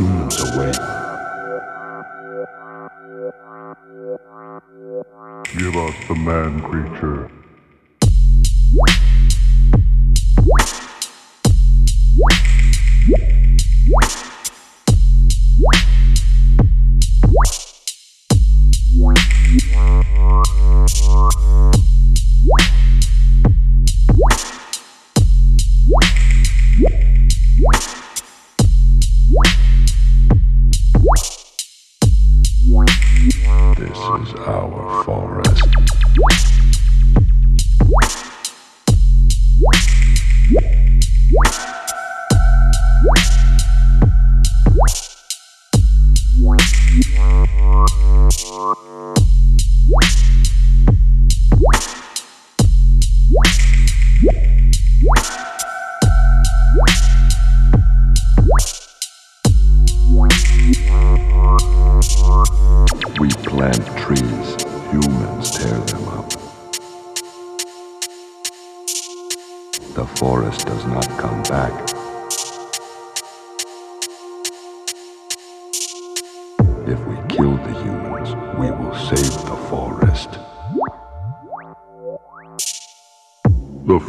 away. Give us the man creature.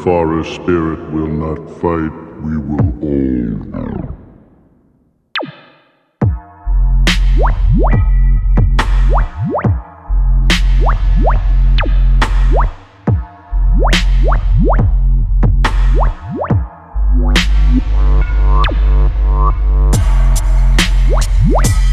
forest spirit will not fight, we will all. What?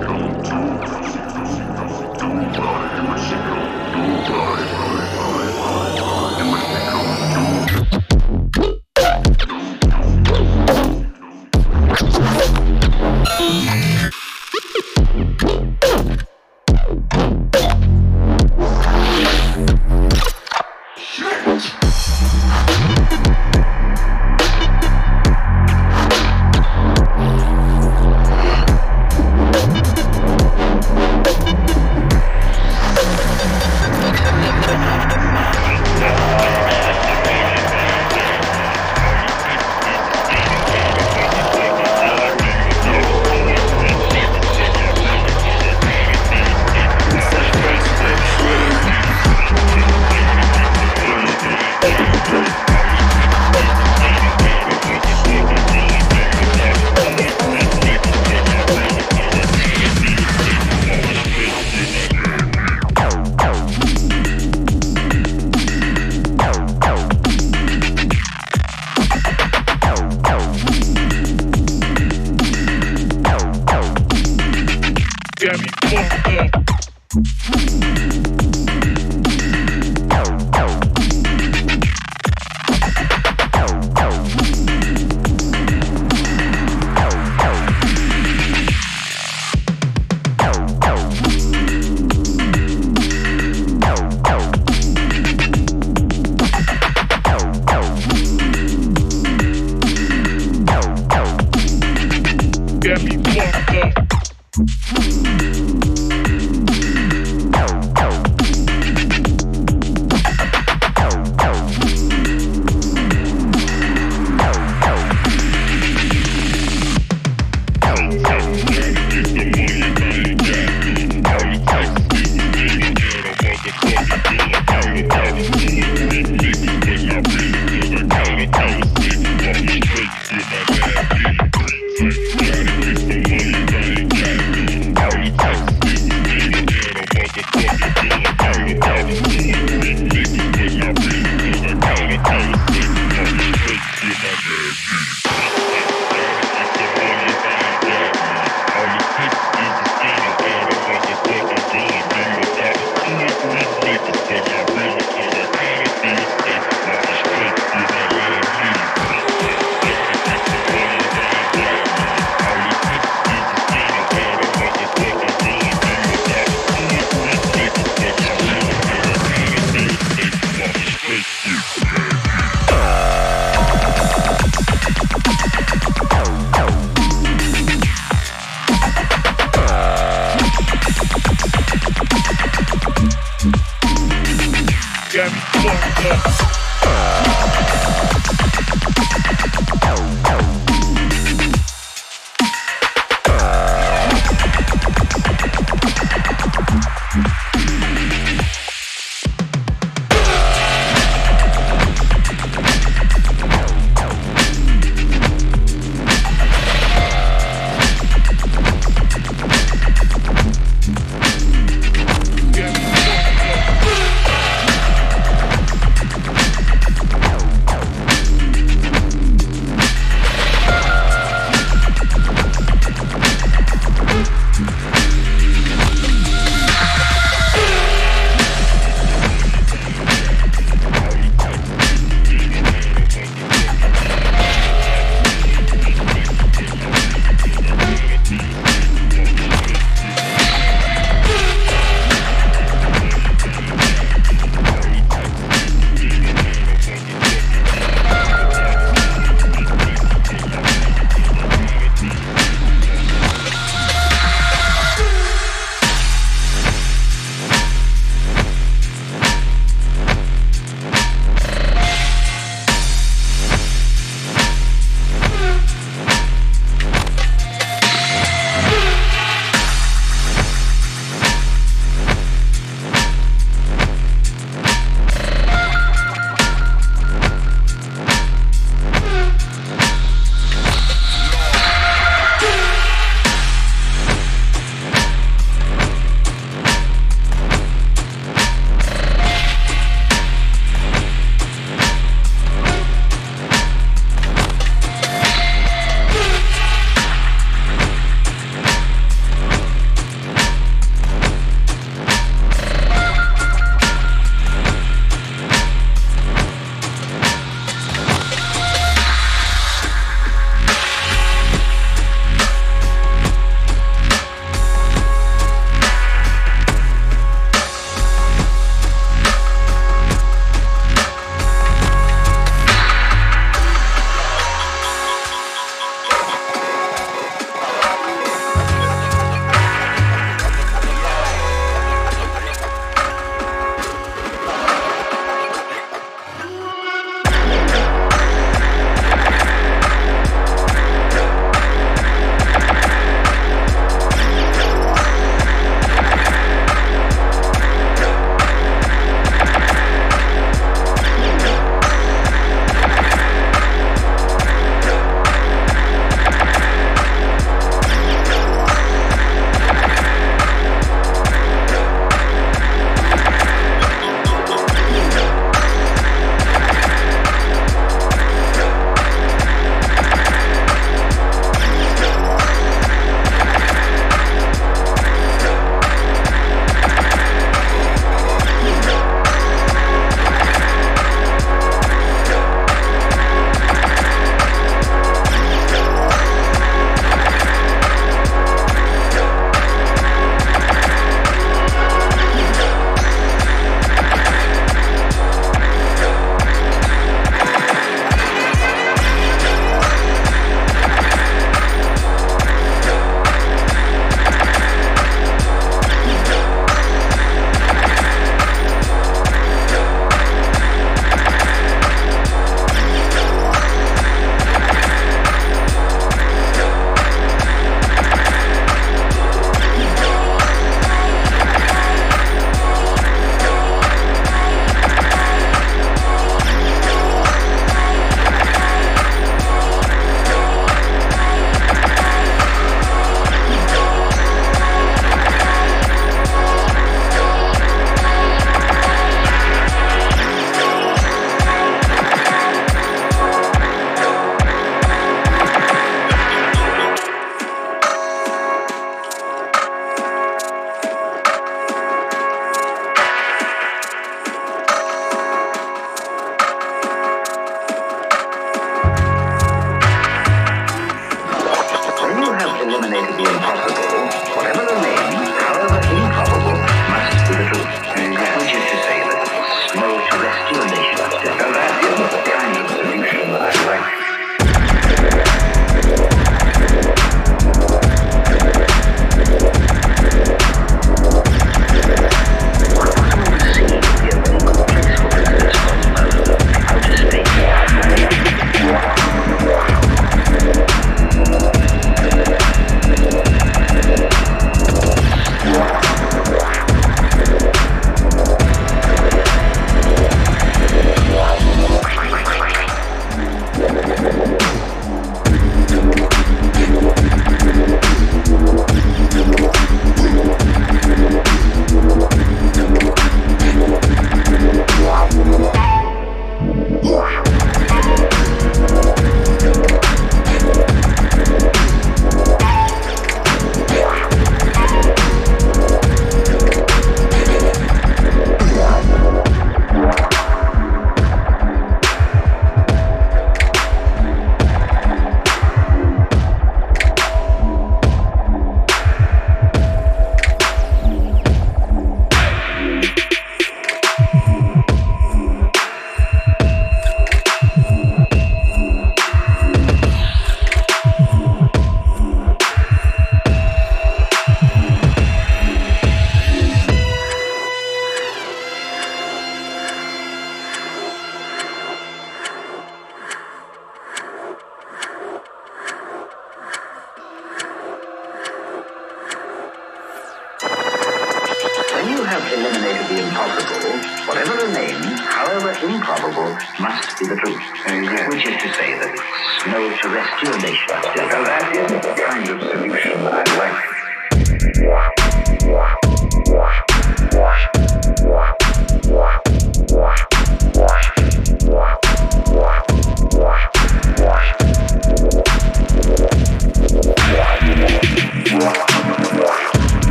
Nobody,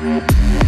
Música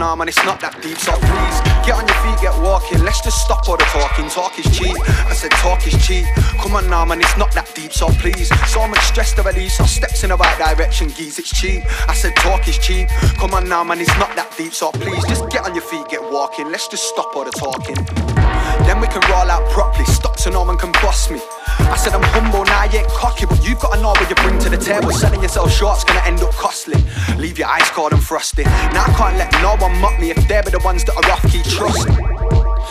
Now, man, it's not that deep, so please. Get on your feet, get walking. Let's just stop all the talking. Talk is cheap. I said talk is cheap. Come on now, man, it's not that deep, so please. So much stress to release, so steps in the right direction, geez, it's cheap. I said talk is cheap. Come on now, man, it's not you've gotta know what you bring to the table. Selling yourself short's gonna end up costly. Leave your eyes cold and frosty. Now I can't let no one mock me if they're the ones that are off key. Trust.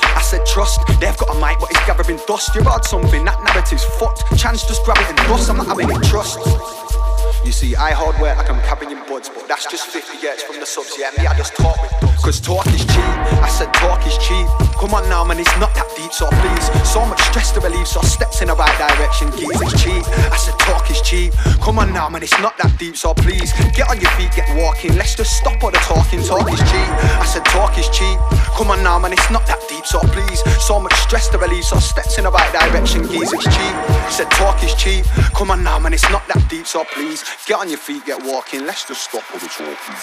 I said trust, they've got a mic, but it's gathering dust. You've heard something, that narrative's fucked. Chance just grab it and bust, I'm not having it trust. You see, I weight like I'm in buds, but that's just 50 years from the subs, yeah. Me, I just talk with thugs. Cause talk is cheap, I said talk is cheap. Come on now, man, it's not that deep, so please. So much stress to relieve, so steps in the right direction, geez, it's cheap. I said talk is cheap. Come on now, man, it's not that deep, so please. Get on your feet, get walking. Let's just stop all the talking, talk is cheap. I said talk is cheap. Come on now, man, it's not that deep, so please. So much stress to relieve, so steps in the right direction, geez, it's cheap. I said talk is cheap. Come on now, man, it's not that deep, so please. Get on your feet, get walking. Let's just stop all the talking.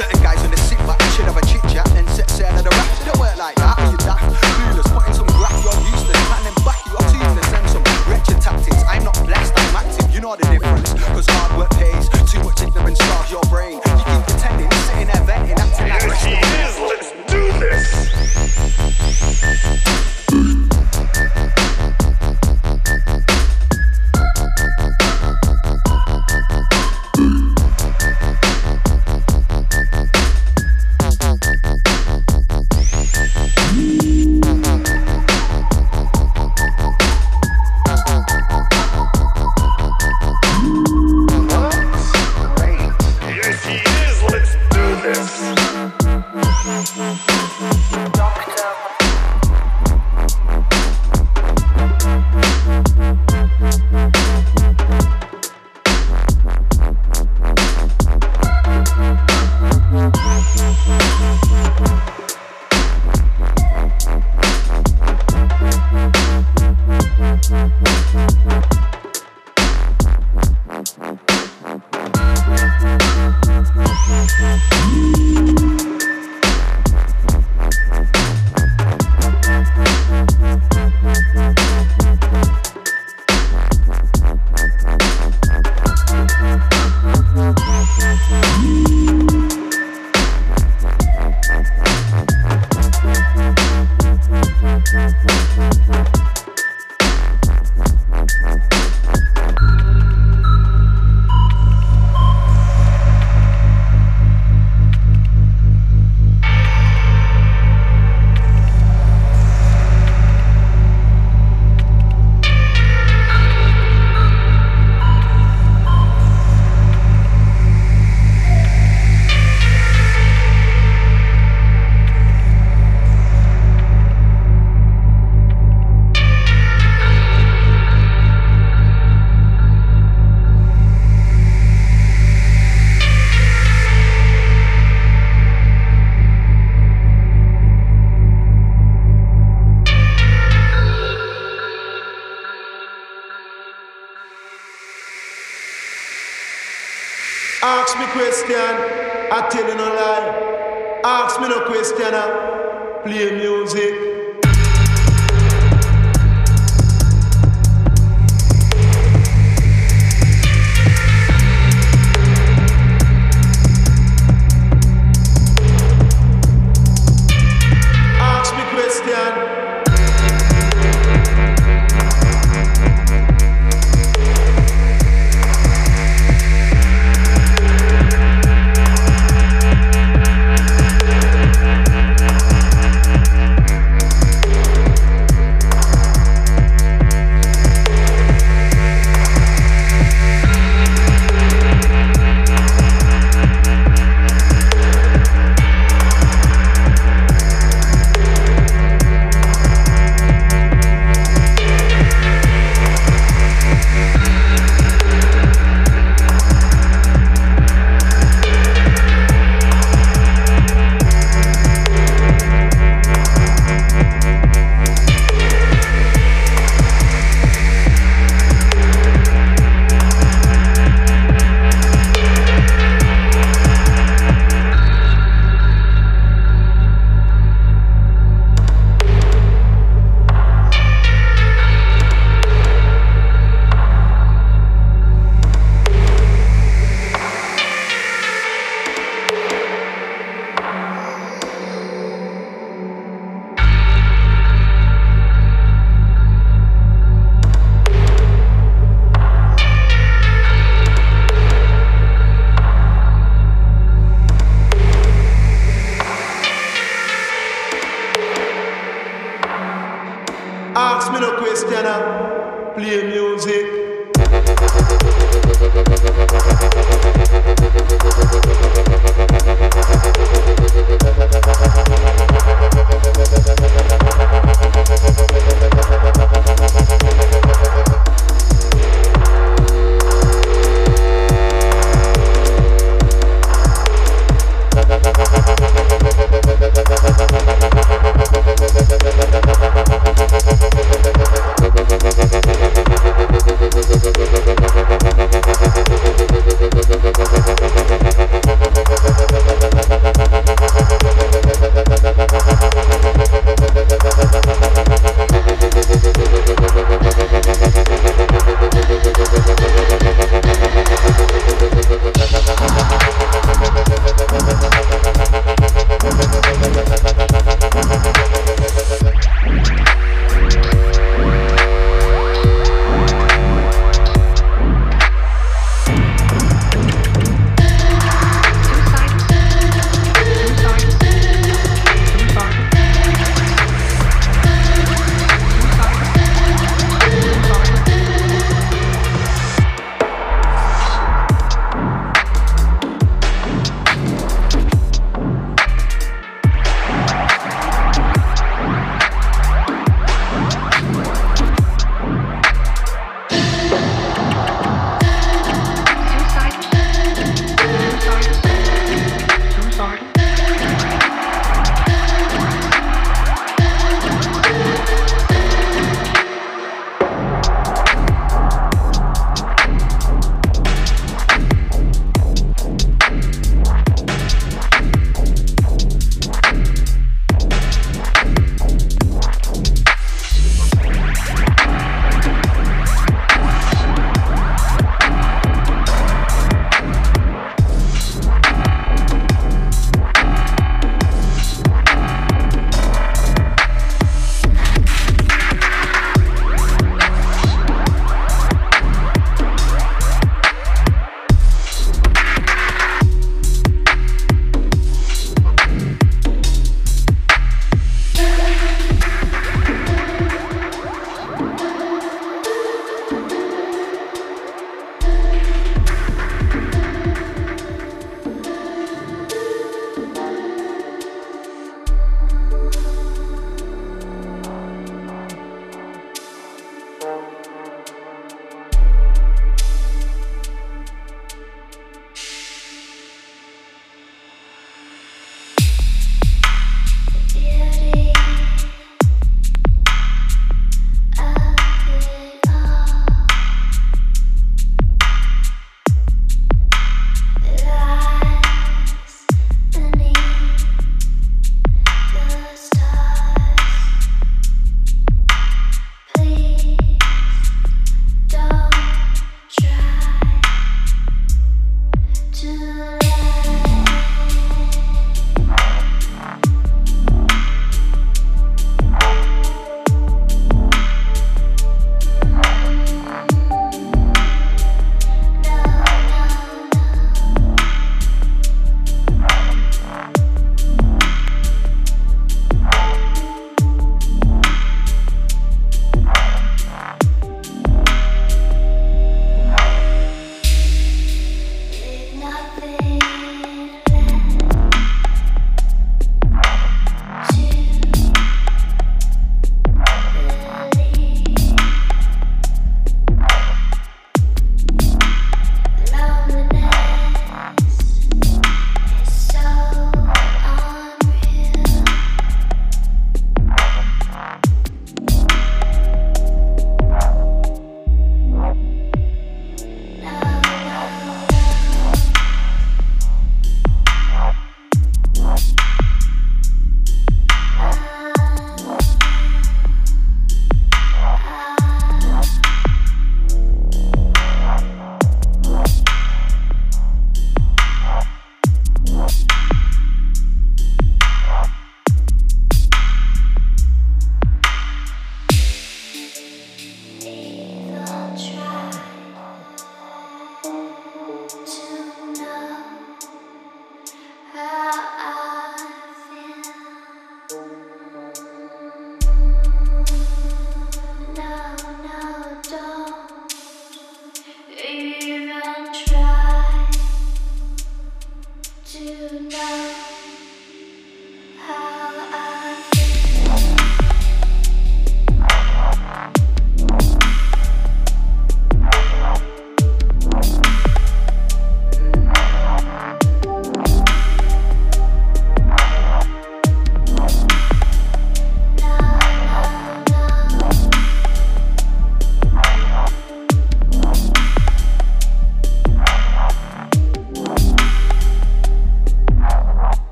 Certain guys when they sit back, should have a chit chat, then set sail on the. It don't work like that, are you daft? Clueless, putting some graph, you're useless. Can't then back you up to useless, and some wretched tactics. I'm not blessed, I'm active, you know the difference. Cause hard work pays, too much ignorance starves your brain.